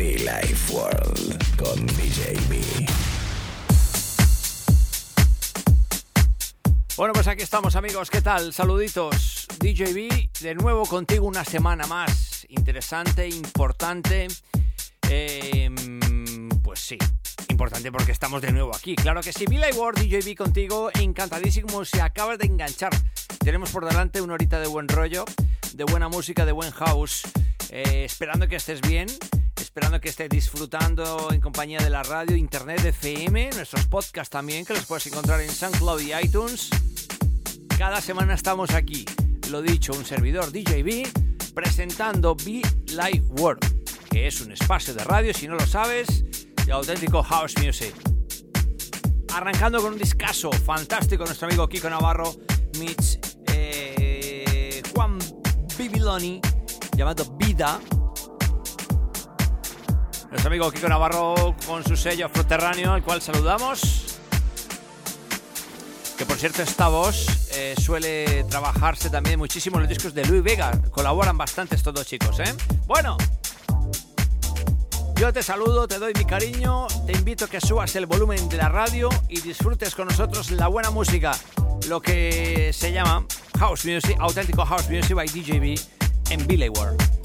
Be Life World con DJB. Bueno, pues aquí estamos amigos, ¿qué tal? Saluditos. DJB, de nuevo contigo una semana más. Interesante, importante. Eh, pues sí, importante porque estamos de nuevo aquí. Claro que sí, Billy Ward, DJB contigo, encantadísimo si acabas de enganchar. Tenemos por delante una horita de buen rollo, de buena música, de buen house. Eh, esperando que estés bien, esperando que estés disfrutando en compañía de la radio, internet, FM, nuestros podcasts también, que los puedes encontrar en SoundCloud y iTunes. Cada semana estamos aquí, lo dicho, un servidor DJB presentando Be Live World, que es un espacio de radio, si no lo sabes, de auténtico house music. Arrancando con un discazo fantástico, nuestro amigo Kiko Navarro meets eh, Juan Bibiloni, llamado Vida. Nuestro amigo Kiko Navarro con su sello afroterráneo, al cual saludamos. Que por cierto, esta voz eh, suele trabajarse también muchísimo en los discos de Luis Vega. Colaboran bastante estos dos chicos, ¿eh? Bueno, yo te saludo, te doy mi cariño, te invito a que subas el volumen de la radio y disfrutes con nosotros la buena música, lo que se llama House Music, auténtico House Music by DJB en Billy World.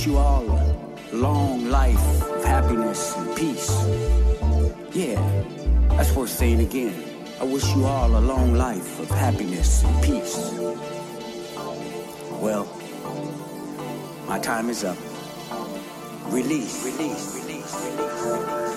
Wish you all a long life of happiness and peace. Yeah, that's worth saying again. I wish you all a long life of happiness and peace. Well, my time is up. Release, release, release, release, release.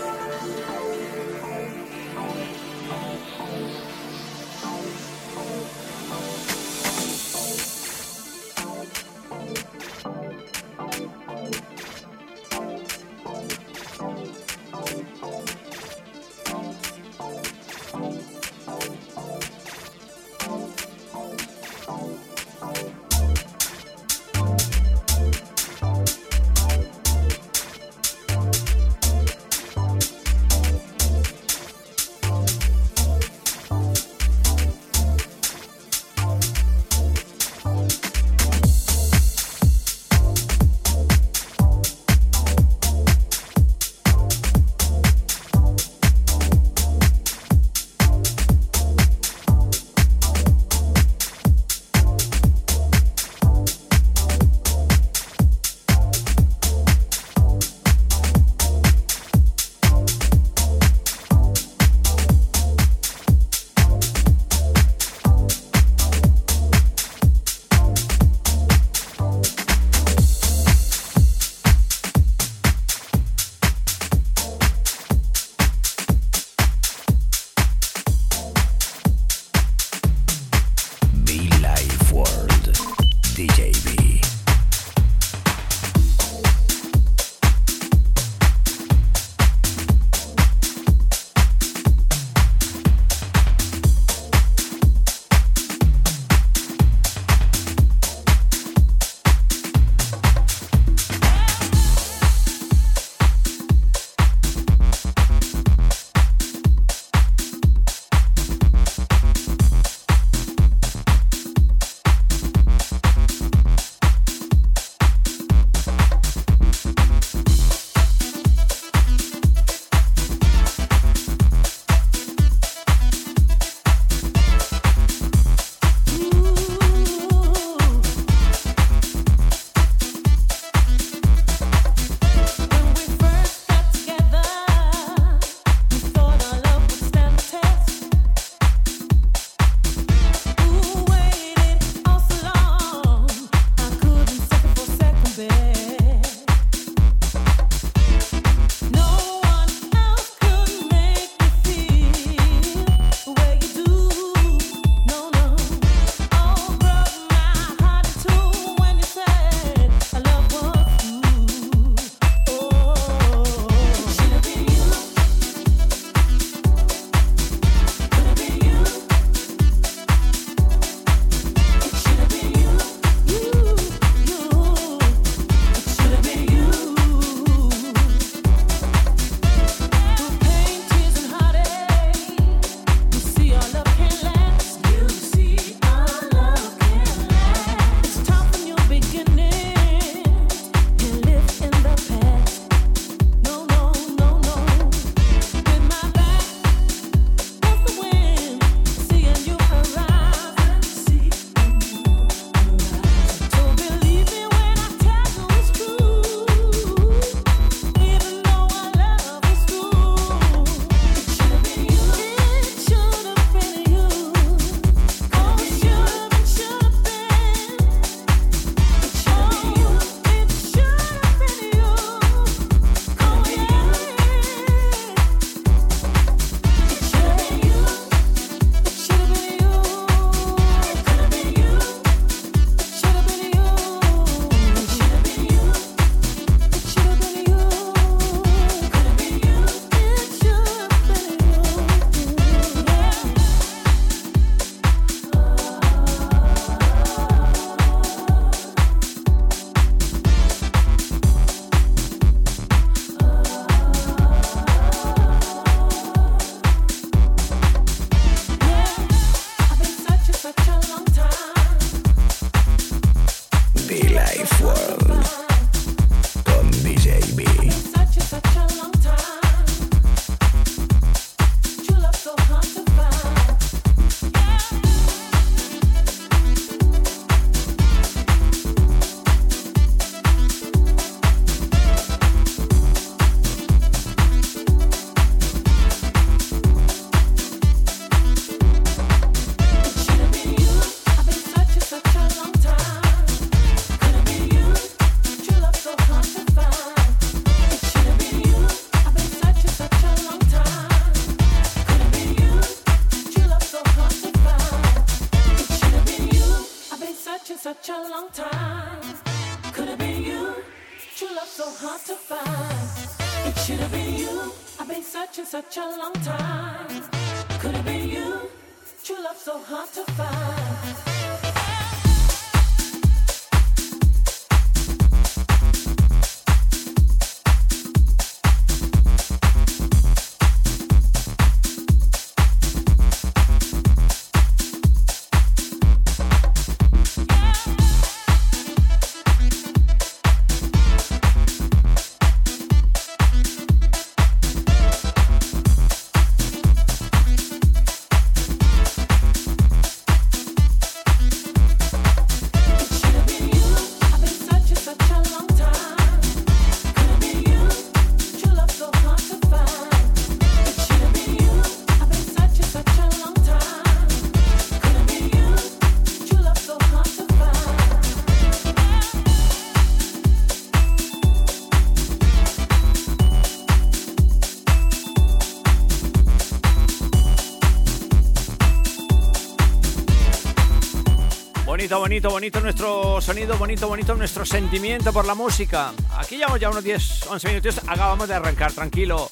Bonito, bonito nuestro sonido, bonito, bonito nuestro sentimiento por la música. Aquí llevamos ya unos 10, 11 minutos, acabamos de arrancar, tranquilo.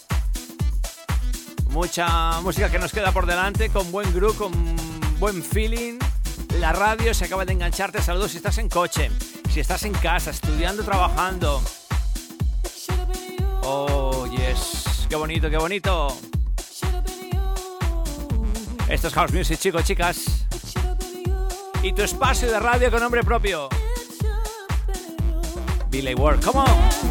Mucha música que nos queda por delante, con buen groove, con buen feeling. La radio se acaba de engancharte. Saludos si estás en coche, si estás en casa, estudiando, trabajando. Oh, yes. Qué bonito, qué bonito. Esto es House Music, chicos, chicas y tu espacio de radio con nombre propio. Billy Ward, come on.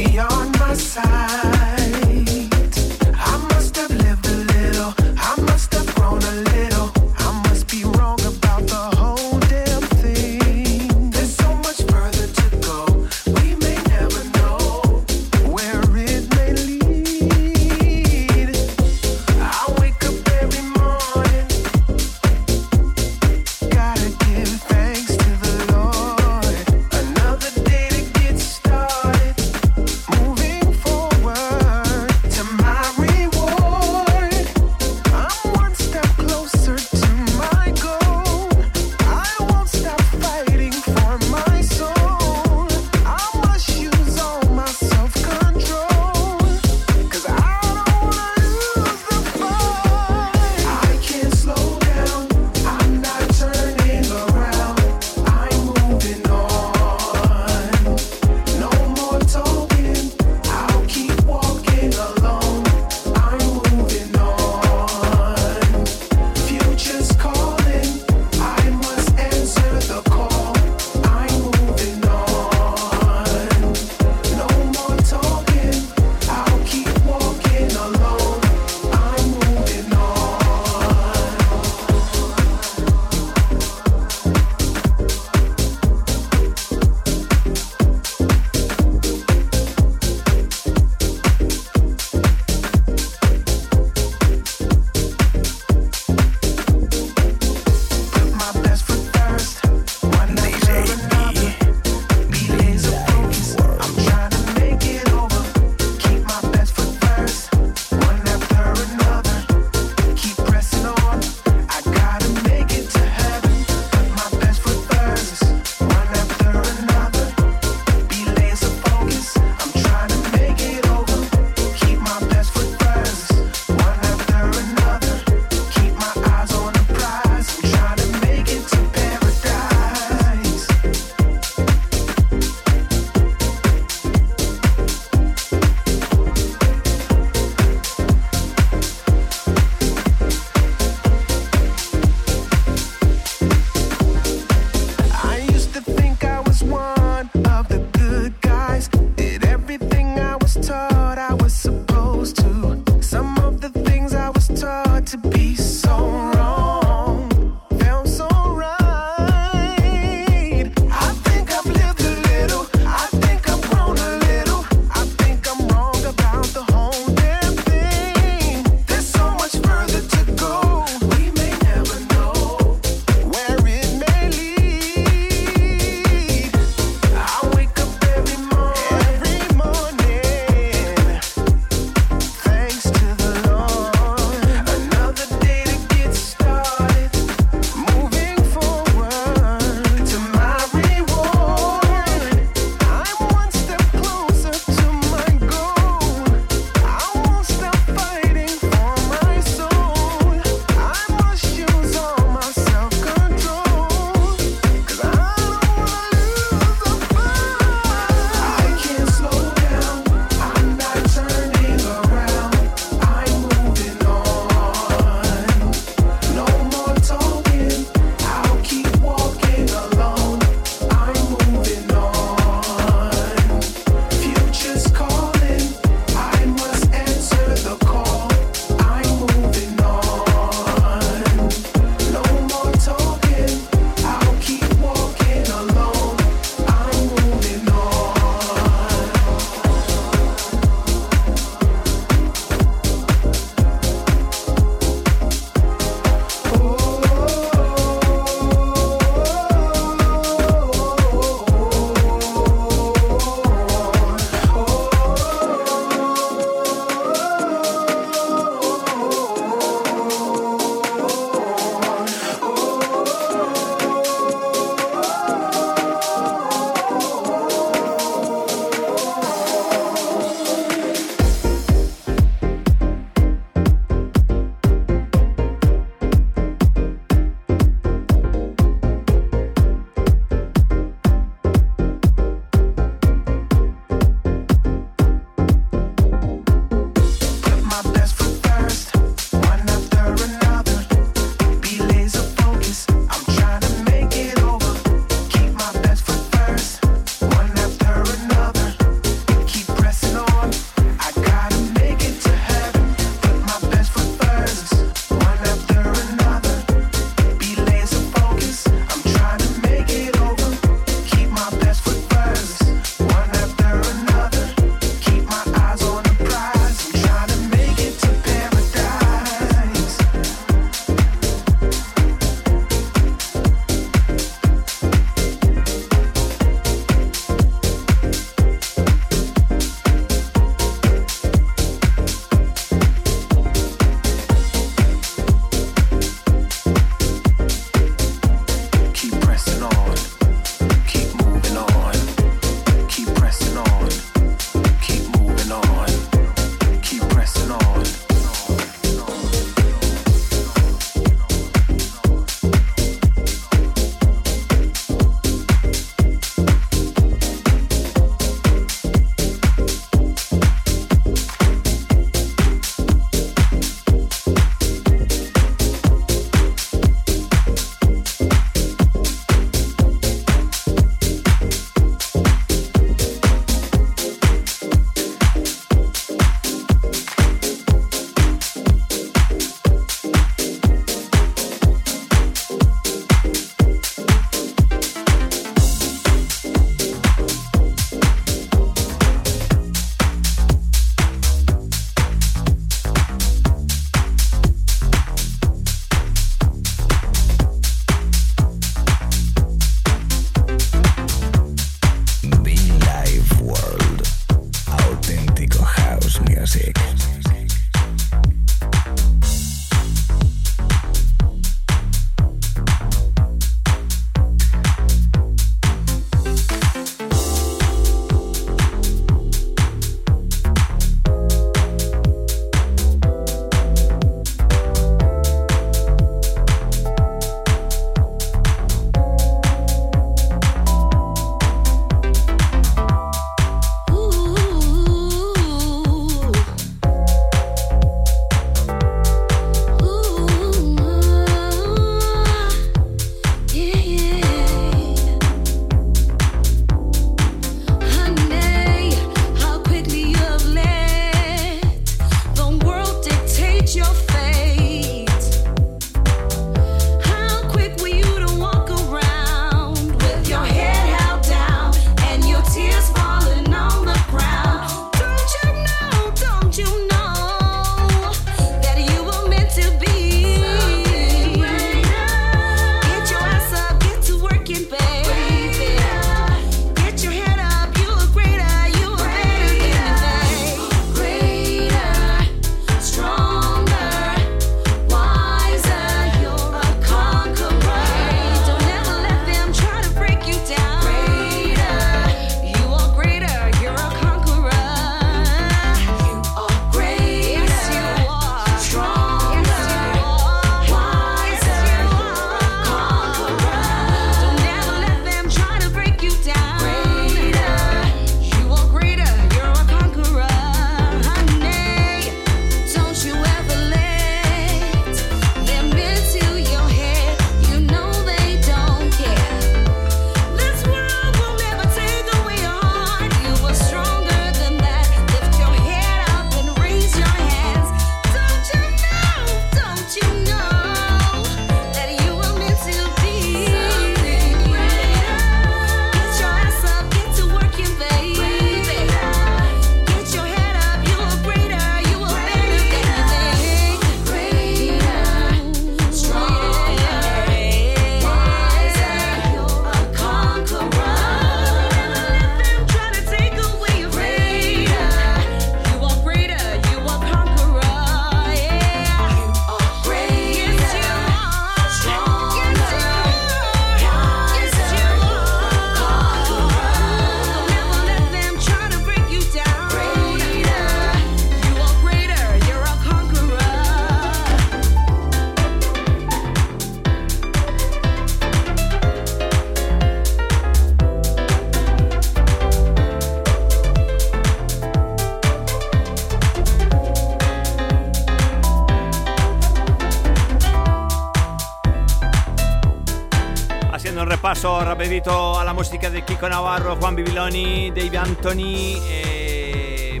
Rapidito a la música de Kiko Navarro, Juan Bibiloni, Dave Anthony, eh,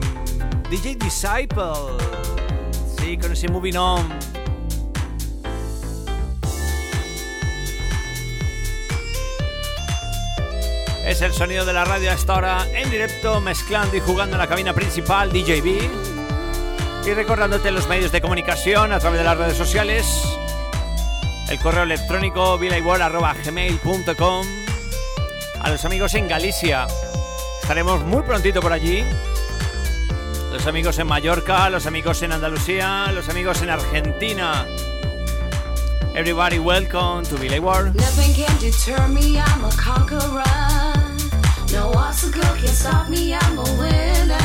DJ Disciple. Sí, con ese Moving On. Es el sonido de la radio a esta hora en directo, mezclando y jugando en la cabina principal DJB. Y recordándote los medios de comunicación a través de las redes sociales el correo electrónico gmail.com a los amigos en Galicia. Estaremos muy prontito por allí. Los amigos en Mallorca, los amigos en Andalucía, los amigos en Argentina. Everybody welcome to Billy Ward. Nothing can deter me, I'm a conqueror. No obstacle can stop me, I'm a winner.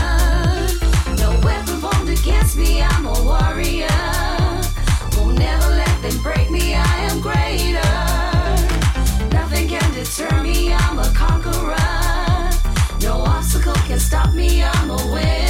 No weapon formed against me, I'm a warrior. Nothing break me, I am greater. Stop me, I'm a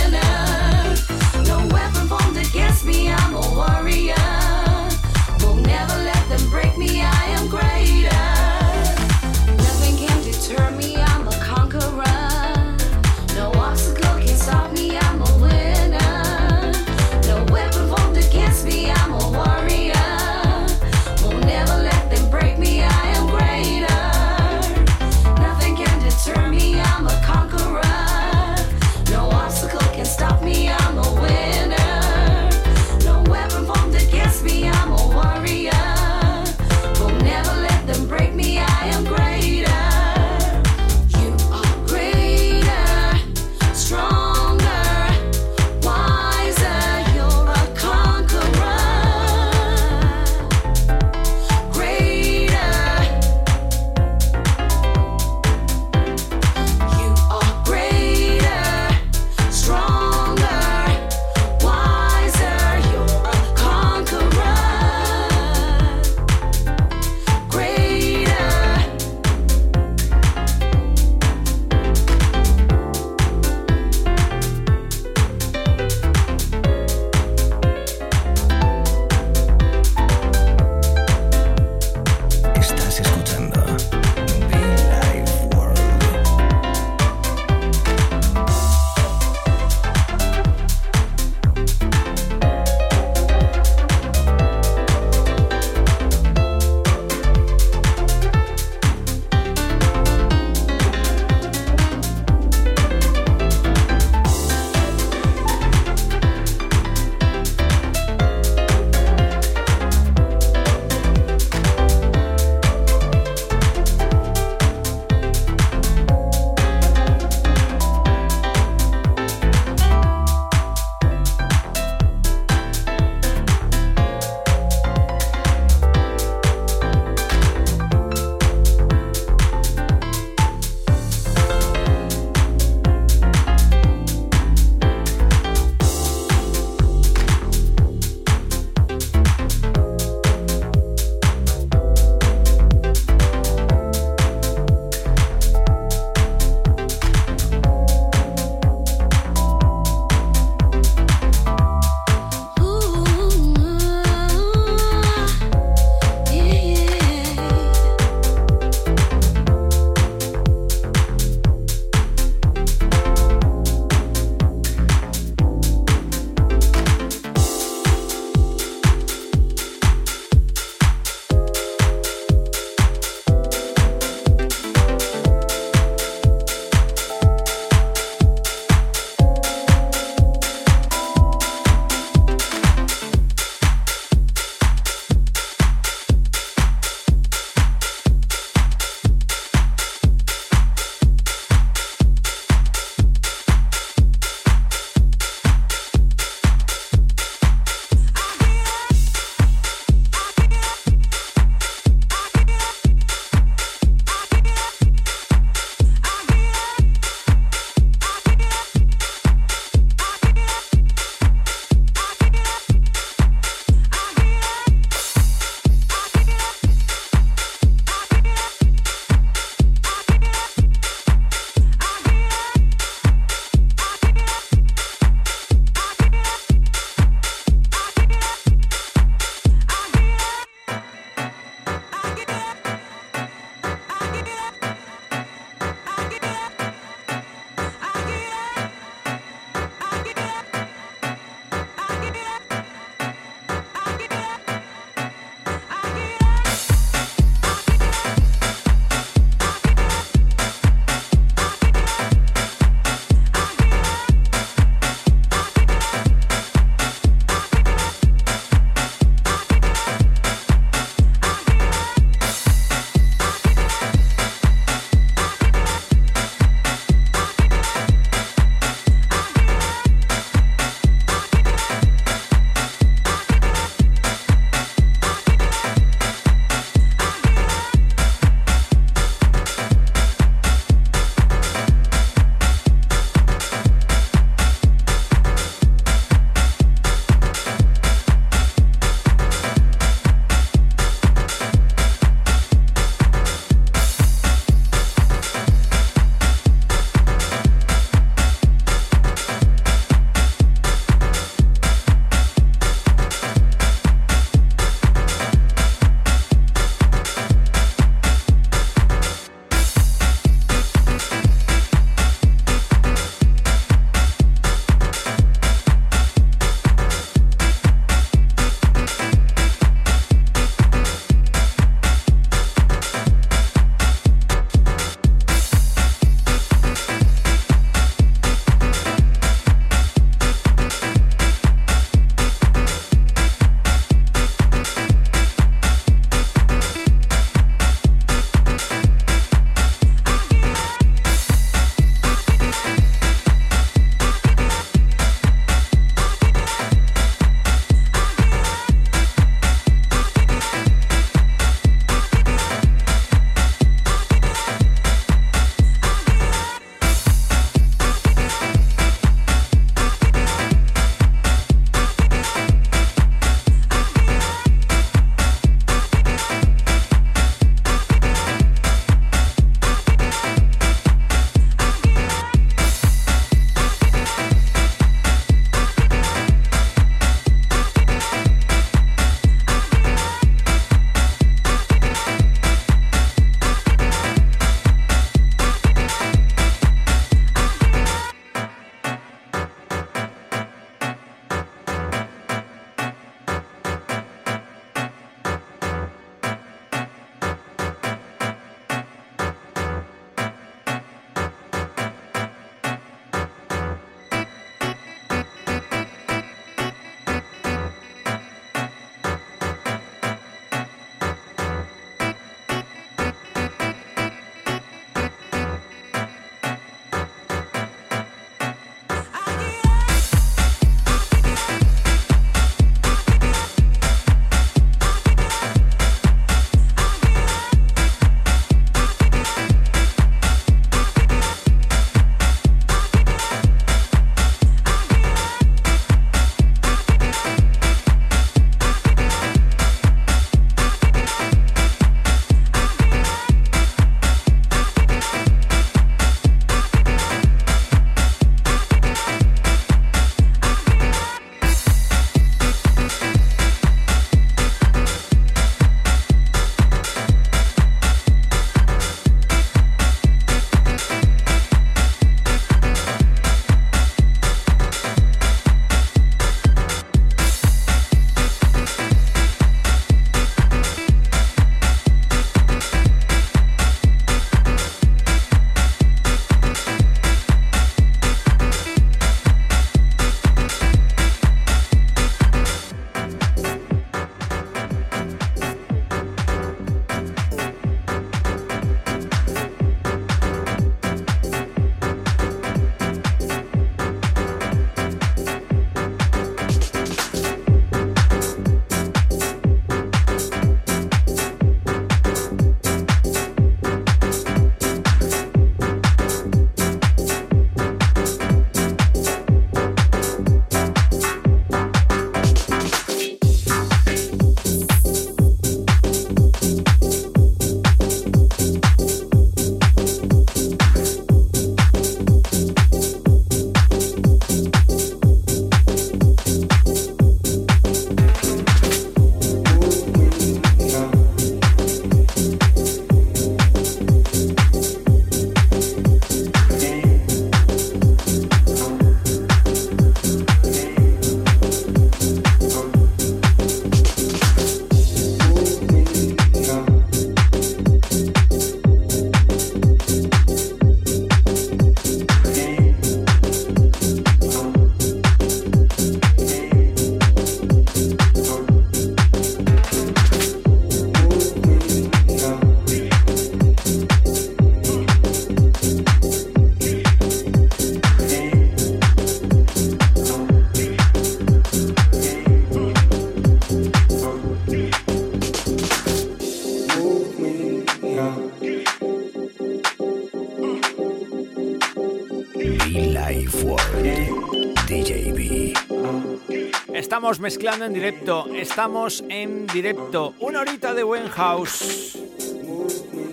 Estamos mezclando en directo, estamos en directo. Una horita de buen house.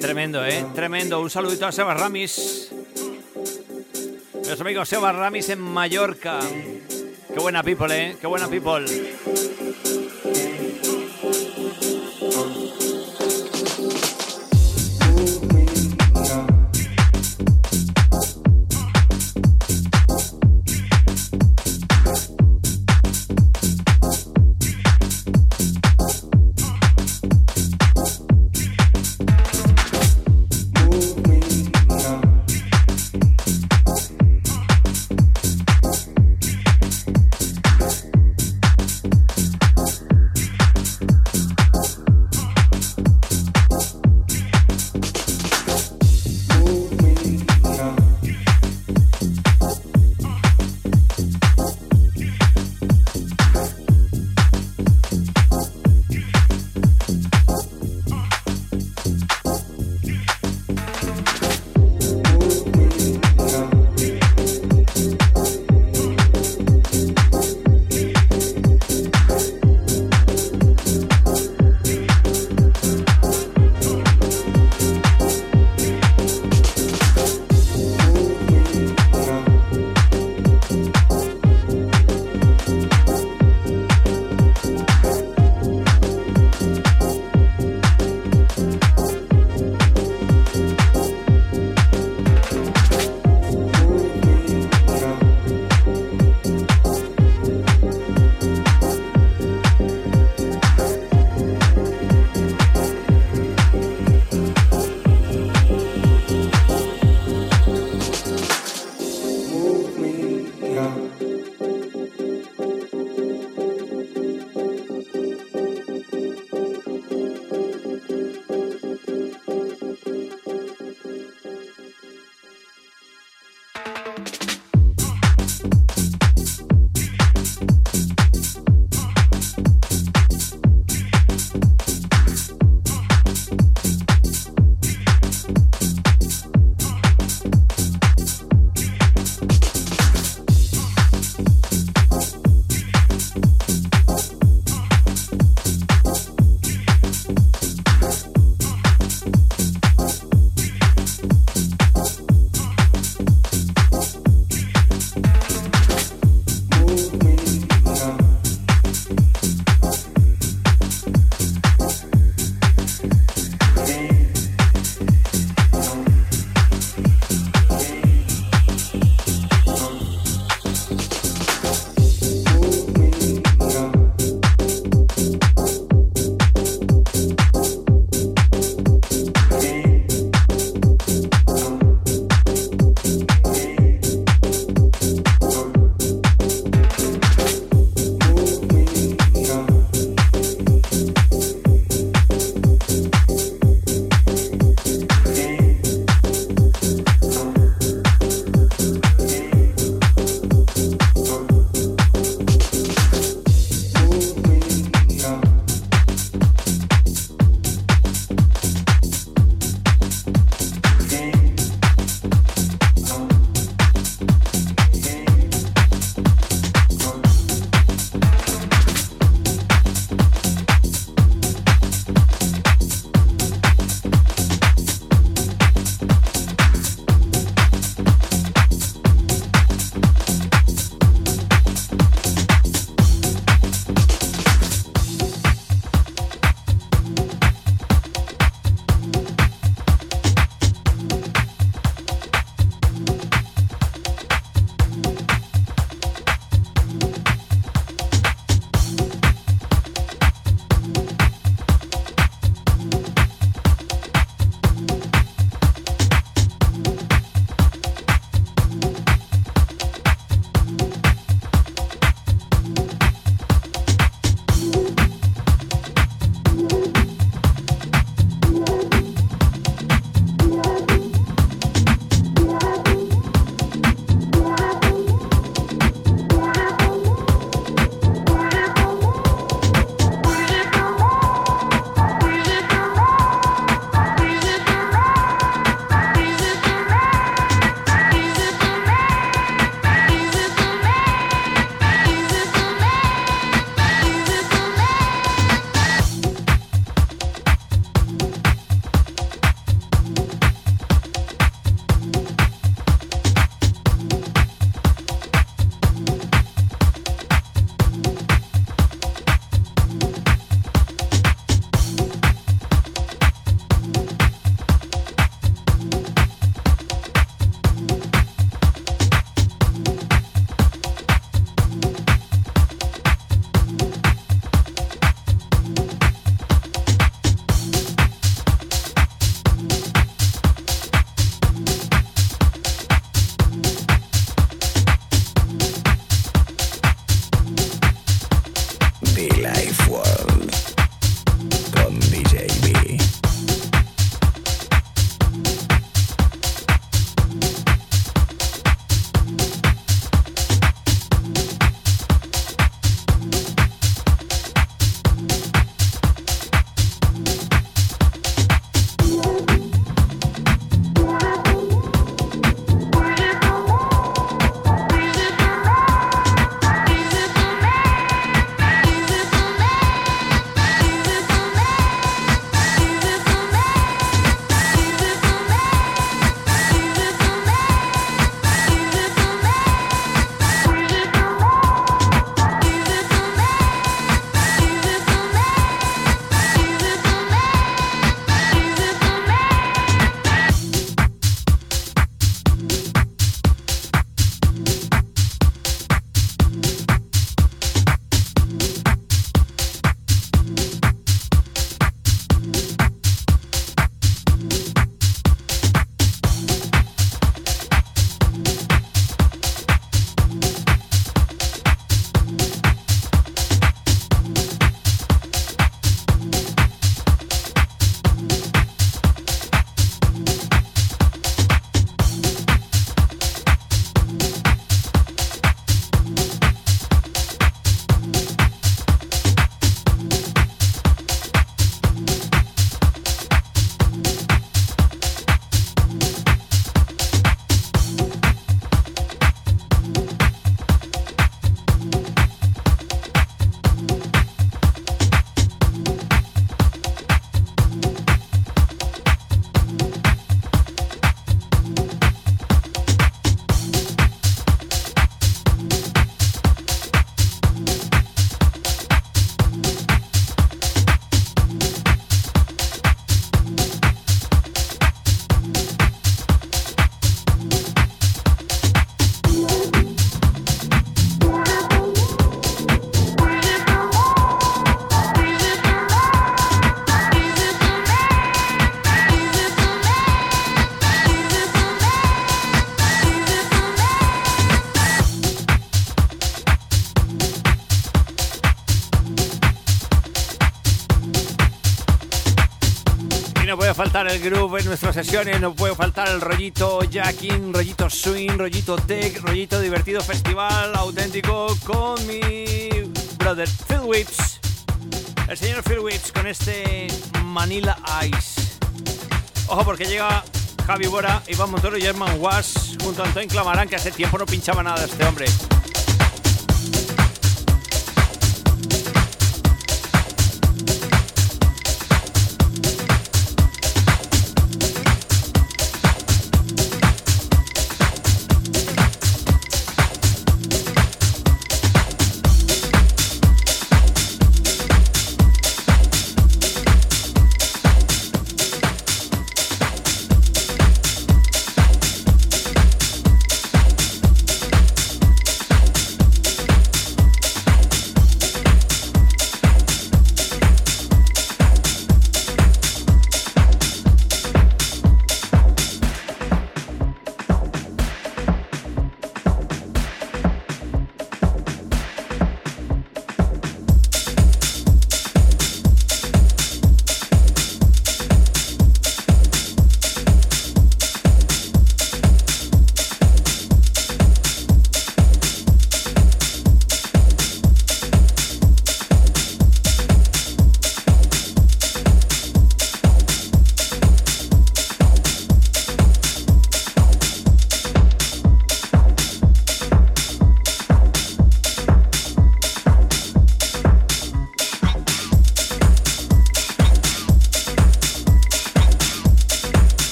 Tremendo, ¿eh? Tremendo. Un saludito a Sebas Ramis. Nuestro amigo Sebas Ramis en Mallorca. Qué buena people, ¿eh? Qué buena people. Groove en nuestras sesiones, no puede faltar el rollito jacking, rollito swing, rollito tech, rollito divertido festival auténtico con mi brother Phil Whips. El señor Phil Whips con este Manila Ice. Ojo porque llega Javi Bora, Iván Montoro y German Was junto a Antonio Clamarán que hace tiempo no pinchaba nada este hombre.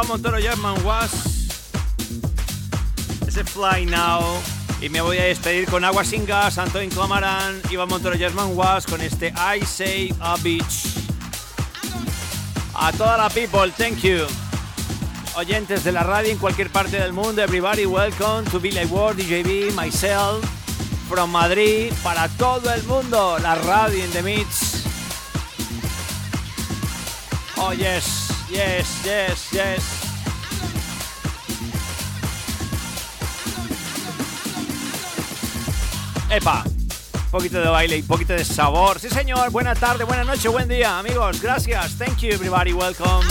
Iván Montoro, German Was. Ese Fly Now. Y me voy a despedir con Agua Sin Gas, Antoine Clamaran, Iván Montoro, German Was, con este I Say a Beach. A toda la people, thank you. Oyentes de la radio en cualquier parte del mundo, everybody welcome to Billy Ward, DJB, myself, from Madrid, para todo el mundo, la radio in the mix. Oh yes, yes, yes, yes. Epa, un poquito de baile y un poquito de sabor. Sí, señor. Buena tarde, buena noche, buen día, amigos. Gracias. Thank you, everybody. Welcome.